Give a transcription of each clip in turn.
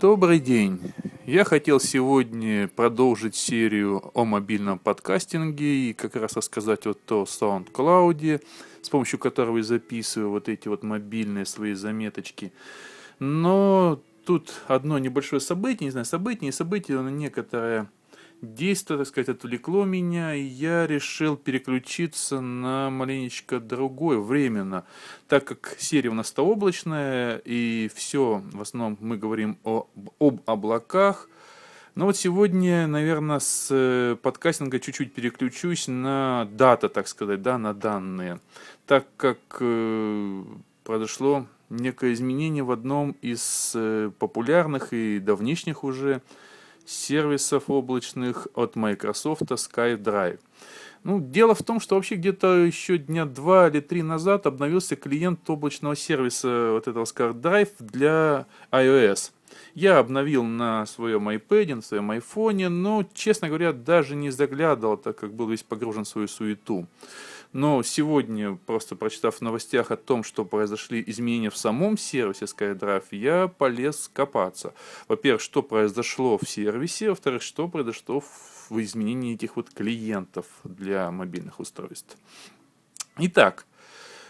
Добрый день. Я хотел сегодня продолжить серию о мобильном подкастинге и как раз рассказать вот о SoundCloud, с помощью которого я записываю вот эти вот мобильные свои заметочки. Но тут одно небольшое событие, не знаю, событие, не событие, но некоторое действие, так сказать, отвлекло меня, и я решил переключиться на маленечко другое, временно, так как серия у нас-то облачная, и все, в основном мы говорим о, об облаках, но вот сегодня, наверное, с э, подкастинга чуть-чуть переключусь на дата, так сказать, да, на данные, так как э, произошло некое изменение в одном из э, популярных и давнишних уже сервисов облачных от Microsoft SkyDrive. Ну, дело в том, что вообще где-то еще дня два или три назад обновился клиент облачного сервиса вот этого SkyDrive для iOS. Я обновил на своем iPad, на своем iPhone, но, честно говоря, даже не заглядывал, так как был весь погружен в свою суету. Но сегодня, просто прочитав в новостях о том, что произошли изменения в самом сервисе SkyDrive, я полез копаться. Во-первых, что произошло в сервисе, во-вторых, что произошло в изменении этих вот клиентов для мобильных устройств. Итак,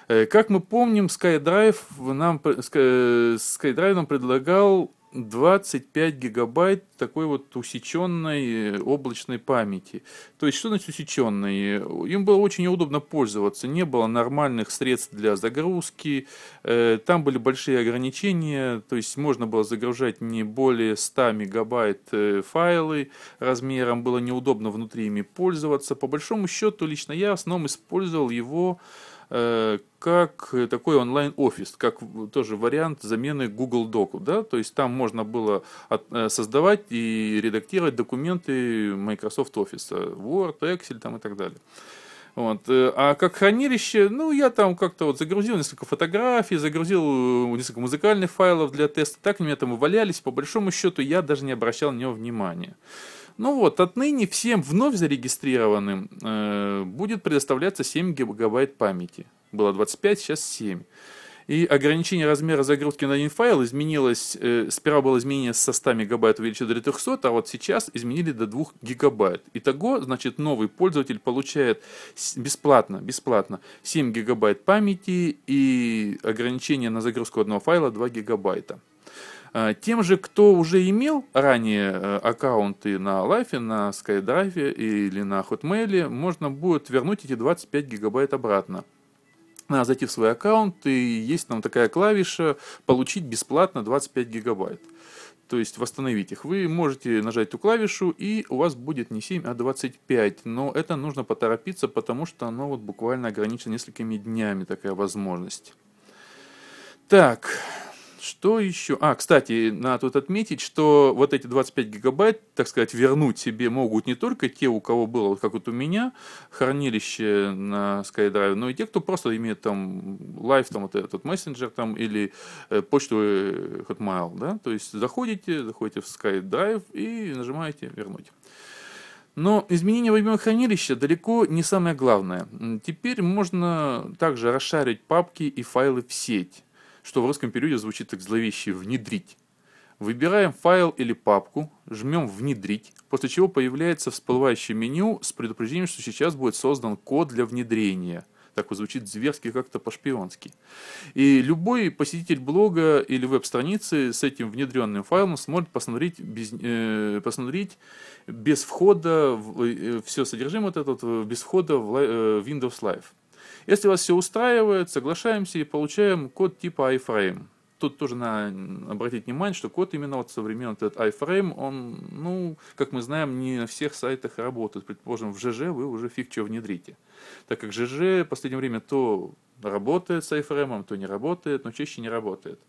э, как мы помним, SkyDrive нам, SkyDrive нам предлагал 25 гигабайт такой вот усеченной э, облачной памяти. То есть, что значит усеченной? Им было очень неудобно пользоваться, не было нормальных средств для загрузки, э, там были большие ограничения, то есть можно было загружать не более 100 мегабайт э, файлы размером, было неудобно внутри ими пользоваться. По большому счету, лично я в основном использовал его Э, как такой онлайн-офис, как тоже вариант замены Google Doc, да, то есть там можно было э, создавать и редактировать документы Microsoft Office, Word, Excel там и так далее. Вот. Э, а как хранилище, ну, я там как-то вот загрузил несколько фотографий, загрузил несколько музыкальных файлов для теста, так они у меня там валялись, по большому счету я даже не обращал на него внимания. Ну вот, отныне всем вновь зарегистрированным э, будет предоставляться 7 гигабайт памяти. Было 25, сейчас 7. И ограничение размера загрузки на один файл изменилось, э, сперва было изменение со 100 мегабайт увеличили до 300, а вот сейчас изменили до 2 гигабайт. Итого, значит, новый пользователь получает бесплатно, бесплатно 7 гигабайт памяти и ограничение на загрузку одного файла 2 гигабайта. А, тем же, кто уже имел ранее э, аккаунты на Life, на SkyDrive или на Hotmail, можно будет вернуть эти 25 гигабайт обратно. Надо зайти в свой аккаунт, и есть там такая клавиша «Получить бесплатно 25 гигабайт». То есть восстановить их. Вы можете нажать эту клавишу, и у вас будет не 7, а 25. Но это нужно поторопиться, потому что оно вот буквально ограничено несколькими днями, такая возможность. Так, что еще? А, кстати, надо тут отметить, что вот эти 25 гигабайт, так сказать, вернуть себе могут не только те, у кого было, как вот у меня, хранилище на SkyDrive, но и те, кто просто имеет там Live, там вот этот мессенджер там или э, почту э, Hotmail, да, то есть заходите, заходите в SkyDrive и нажимаете «Вернуть». Но изменение в хранилища далеко не самое главное. Теперь можно также расшарить папки и файлы в сеть что в русском периоде звучит так зловеще «внедрить». Выбираем файл или папку, жмем «Внедрить», после чего появляется всплывающее меню с предупреждением, что сейчас будет создан код для внедрения. Так вот звучит зверски как-то по-шпионски. И любой посетитель блога или веб-страницы с этим внедренным файлом сможет посмотреть без, э, посмотреть без входа, в, э, все содержимое вот это без входа в э, Windows Live. Если вас все устраивает, соглашаемся и получаем код типа iFrame. Тут тоже надо обратить внимание, что код именно вот современный этот iFrame, он, ну, как мы знаем, не на всех сайтах работает. Предположим, в ЖЖ вы уже фиг что внедрите. Так как ЖЖ в последнее время то работает с iFrame, то не работает, но чаще не работает.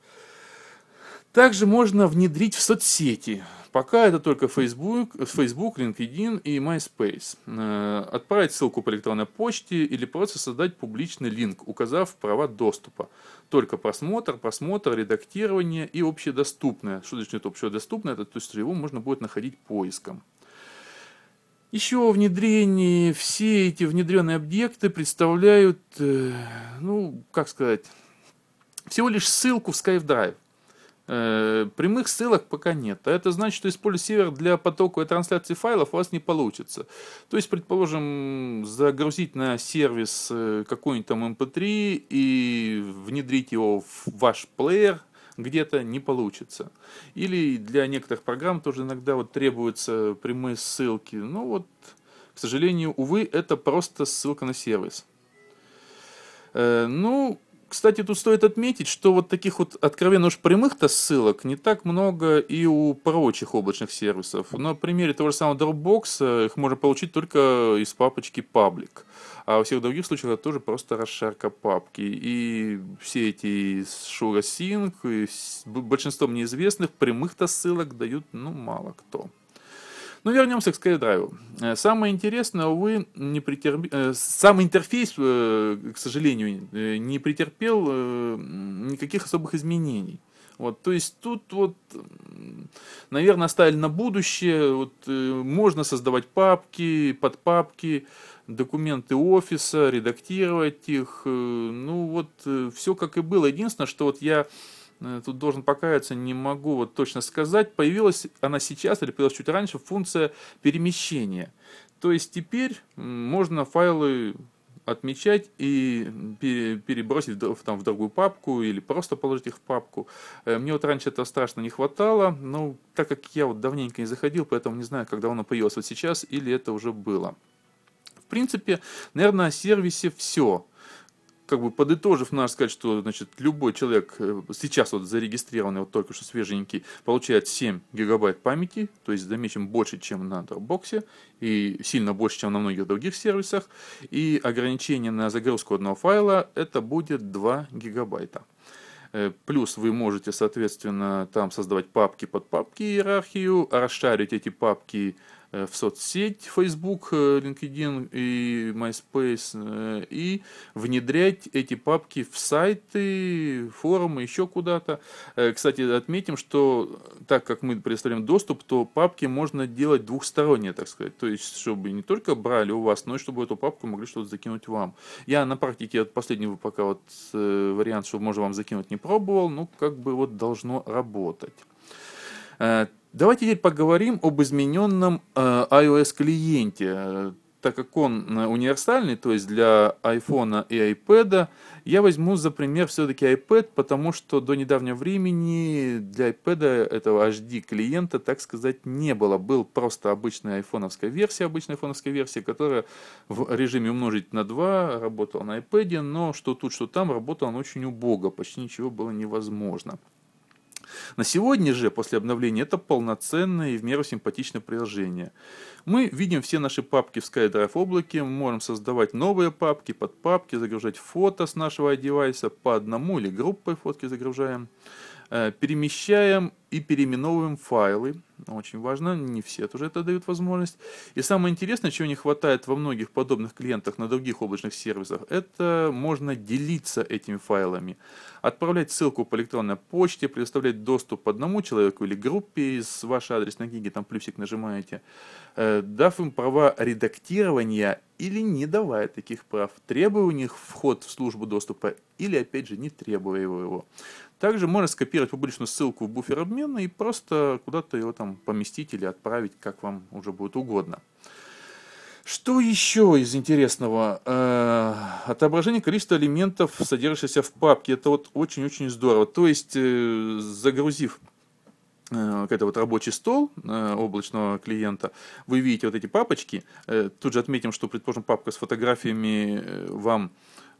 Также можно внедрить в соцсети. Пока это только Facebook, Facebook, LinkedIn и MySpace. Э, отправить ссылку по электронной почте или просто создать публичный линк, указав права доступа. Только просмотр, просмотр, редактирование и общедоступное. Что значит общедоступное? Это то есть его можно будет находить поиском. Еще внедрение, все эти внедренные объекты представляют, э, ну, как сказать, всего лишь ссылку в SkyDrive. Э, прямых ссылок пока нет. А это значит, что использовать сервер для потоковой трансляции файлов у вас не получится. То есть, предположим, загрузить на сервис э, какой-нибудь там MP3 эм и внедрить его в ваш плеер где-то не получится. Или для некоторых программ тоже иногда вот требуются прямые ссылки. Ну вот, к сожалению, увы, это просто ссылка на сервис. Э, ну, кстати, тут стоит отметить, что вот таких вот откровенно уж прямых-то ссылок не так много и у прочих облачных сервисов. На примере того же самого Dropbox э, их можно получить только из папочки Public. А во всех других случаях это тоже просто расшарка папки. И все эти Shura Sync, и большинство неизвестных прямых-то ссылок дают ну мало кто. Но ну, вернемся к SkyDrive. Э, самое интересное, увы, не претерп... Э, сам интерфейс, э, к сожалению, не претерпел никаких особых изменений. Вот, то есть тут вот, наверное, оставили на будущее. Вот, можно создавать папки, подпапки, документы офиса, редактировать их. Ну вот, все как и было. Единственное, что вот я тут должен покаяться, не могу вот точно сказать, появилась она сейчас или появилась чуть раньше функция перемещения. То есть теперь можно файлы отмечать и перебросить там, в другую папку или просто положить их в папку. Э, мне вот раньше этого страшно не хватало, но так как я вот давненько не заходил, поэтому не знаю, когда оно появилось вот сейчас или это уже было. В принципе, наверное, о сервисе все как бы подытожив, надо сказать, что значит, любой человек э, сейчас вот зарегистрированный, вот только что свеженький, получает 7 гигабайт памяти, то есть замечен больше, чем на Dropbox, и сильно больше, чем на многих других сервисах. И ограничение на загрузку одного файла это будет 2 гигабайта. Э, плюс вы можете, соответственно, там создавать папки под папки иерархию, расшарить эти папки в соцсеть Facebook, э, LinkedIn и MySpace э, и внедрять эти папки в сайты, форумы, еще куда-то. Кстати, отметим, что так как мы представляем доступ, то папки можно делать двухсторонние, так сказать. То есть, чтобы не только брали у вас, но и чтобы эту папку могли что-то закинуть вам. Я на практике вот последний пока вот вариант, что можно вам закинуть, не пробовал, ну как бы вот должно работать. Давайте теперь поговорим об измененном э, iOS клиенте. Так как он э, универсальный, то есть для iPhone и iPad, я возьму за пример все-таки iPad, потому что до недавнего времени для iPad этого HD клиента, так сказать, не было. Был просто обычная айфоновская версия, обычная айфоновская версия, которая в режиме умножить на 2 работала на iPad, но что тут, что там, работала она очень убого, почти ничего было невозможно. На сегодня же, после обновления, это полноценное и в меру симпатичное приложение. Мы видим все наши папки в SkyDrive облаке, мы можем создавать новые папки, подпапки, загружать фото с нашего девайса по одному или группой фотки загружаем. Э, перемещаем и переименовываем файлы. Очень важно, не все тоже это дают возможность. И самое интересное, чего не хватает во многих подобных клиентах на других облачных сервисах, это можно делиться этими файлами. Отправлять ссылку по электронной почте, предоставлять доступ одному человеку или группе из вашей адресной книги, там плюсик нажимаете, э, дав им права редактирования или не давая таких прав, требуя у них вход в службу доступа или, опять же, не требуя его. Также можно скопировать публичную ссылку в буфер обмена и просто куда-то его там поместить или отправить, как вам уже будет угодно. Что еще из интересного? Э, отображение количества элементов, содержащихся в папке. Это вот очень-очень здорово. То есть, э, загрузив э, какой-то вот рабочий стол облачного клиента, вы видите вот эти папочки. Тут же отметим, что, предположим, папка с фотографиями вам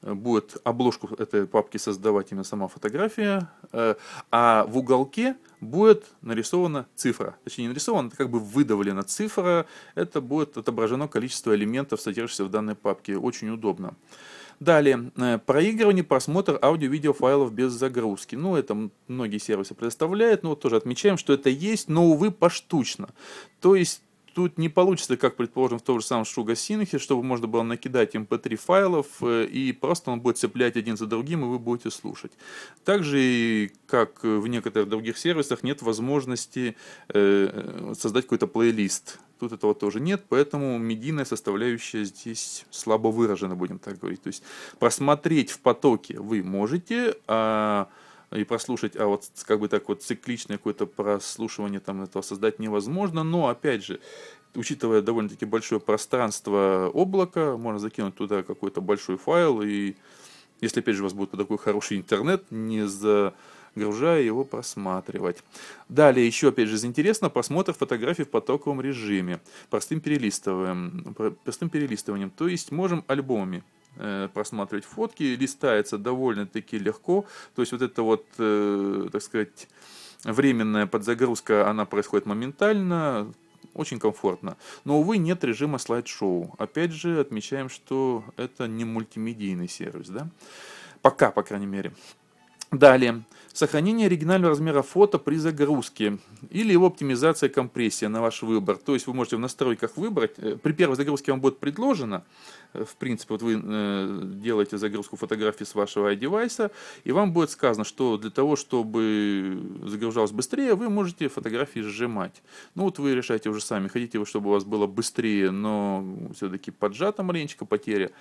будет обложку этой папки создавать именно сама фотография, э, а в уголке будет нарисована цифра. Точнее, не нарисована, это как бы выдавлена цифра. Это будет отображено количество элементов, содержащихся в данной папке. Очень удобно. Далее, э, проигрывание, просмотр аудио-видео файлов без загрузки. Ну, это многие сервисы предоставляют, но вот тоже отмечаем, что это есть, но, увы, поштучно. То есть тут не получится, как предположим, в том же самом Шуга Синхе, чтобы можно было накидать mp3 файлов, э, и просто он будет цеплять один за другим, и вы будете слушать. Также, как в некоторых других сервисах, нет возможности э, создать какой-то плейлист. Тут этого тоже нет, поэтому медийная составляющая здесь слабо выражена, будем так говорить. То есть просмотреть в потоке вы можете, а и прослушать, а вот как бы так вот цикличное какое-то прослушивание там этого создать невозможно, но опять же, учитывая довольно-таки большое пространство облака, можно закинуть туда какой-то большой файл, и если опять же у вас будет такой хороший интернет, не загружая его просматривать. Далее еще опять же из интересного просмотр фотографий в потоковом режиме, простым перелистыванием, простым перелистыванием, то есть можем альбомами просматривать фотки, листается довольно-таки легко. То есть вот это вот, э, так сказать, временная подзагрузка, она происходит моментально, очень комфортно. Но, увы, нет режима слайд-шоу. Опять же, отмечаем, что это не мультимедийный сервис, да? Пока, по крайней мере. Далее. Сохранение оригинального размера фото при загрузке или его оптимизация компрессия на ваш выбор. То есть вы можете в настройках выбрать, э, при первой загрузке вам будет предложено, э, в принципе, вот вы э, делаете загрузку фотографий с вашего iDevice, и вам будет сказано, что для того, чтобы загружалось быстрее, вы можете фотографии сжимать. Ну вот вы решаете уже сами, хотите вы, чтобы у вас было быстрее, но все-таки поджата маленечко потеря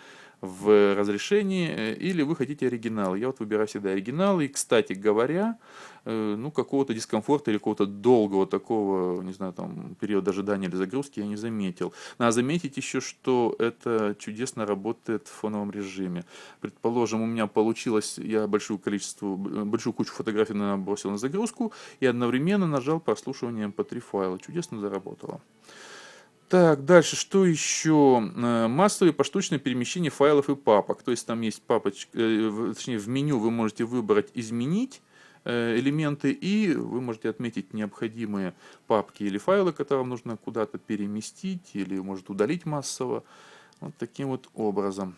в разрешении, или вы хотите оригинал. Я вот выбираю всегда оригинал, и, кстати говоря, э, ну, какого-то дискомфорта или какого-то долгого такого, не знаю, там, периода ожидания или загрузки я не заметил. Надо заметить еще, что это чудесно работает в фоновом режиме. Предположим, у меня получилось, я большую количество, большую кучу фотографий набросил на загрузку и одновременно нажал прослушивание MP3 эм файла. Чудесно заработало. Так, дальше, что еще? Э, массовые поштучные перемещения файлов и папок. То есть там есть папочка, э, точнее в меню вы можете выбрать «Изменить», Э, элементы, и вы можете отметить необходимые папки или файлы, которые вам нужно куда-то переместить или, может, удалить массово. Вот таким вот образом.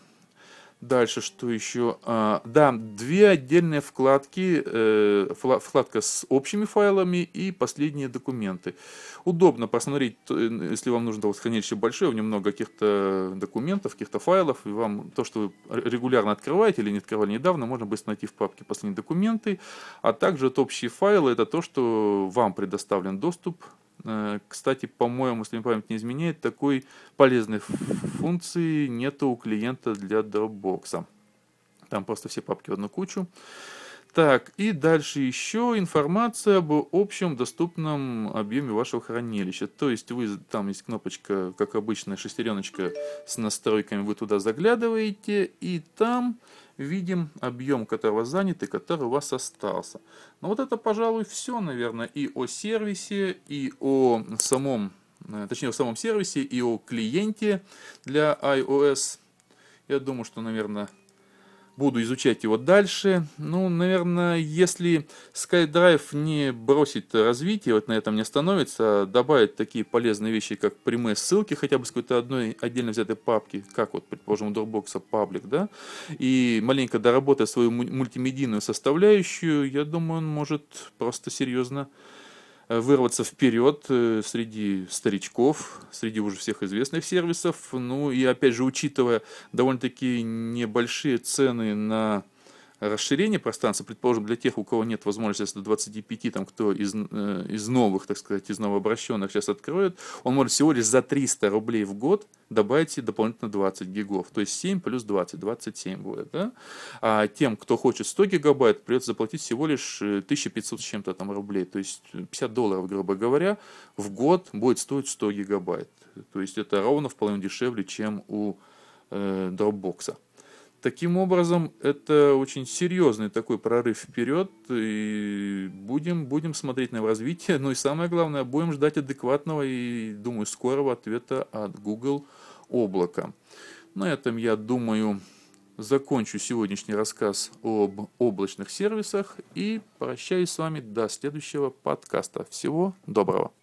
Дальше, что еще? А, да, две отдельные вкладки. Э, вкладка с общими файлами и последние документы. Удобно посмотреть, если вам нужно вот, хранилище большое, в нем много каких-то документов, каких-то файлов, и вам то, что вы регулярно открываете или не открывали недавно, можно быстро найти в папке последние документы. А также вот общие файлы, это то, что вам предоставлен доступ Э, кстати, по-моему, если мне память не изменяет, такой полезной функции нету у клиента для Dropbox. Там просто все папки в одну кучу. Так, и дальше еще информация об общем доступном объеме вашего хранилища. То есть вы, там есть кнопочка, как обычная шестереночка с настройками, вы туда заглядываете, и там видим объем, который вас занят и который у вас остался. Но вот это, пожалуй, все, наверное, и о сервисе, и о самом, э, точнее, о самом сервисе, и о клиенте для iOS. Я думаю, что, наверное, буду изучать его дальше. Ну, наверное, если SkyDrive не бросит развитие, вот на этом не остановится, а добавит такие полезные вещи, как прямые ссылки, хотя бы с какой-то одной отдельно взятой папки, как вот, предположим, у Dropbox паблик, да, и маленько доработать свою мультимедийную составляющую, я думаю, он может просто серьезно вырваться вперед э, среди старичков, среди уже всех известных сервисов. Ну и опять же, учитывая довольно-таки небольшие цены на расширение пространства, предположим, для тех, у кого нет возможности до 25, там, кто из, э, из новых, так сказать, из новообращенных сейчас откроет, он может всего лишь за 300 рублей в год добавить дополнительно 20 гигов. То есть 7 плюс 20, 27 будет. Да? А тем, кто хочет 100 гигабайт, придется заплатить всего лишь 1500 с чем-то там рублей. То есть 50 долларов, грубо говоря, в год будет стоить 100 гигабайт. То есть это ровно в половину дешевле, чем у э, Dropbox. Таким образом, это очень серьезный такой прорыв вперед, и будем, будем смотреть на его развитие, ну и самое главное, будем ждать адекватного и, думаю, скорого ответа от Google облака. На этом, я думаю, закончу сегодняшний рассказ об облачных сервисах и прощаюсь с вами до следующего подкаста. Всего доброго!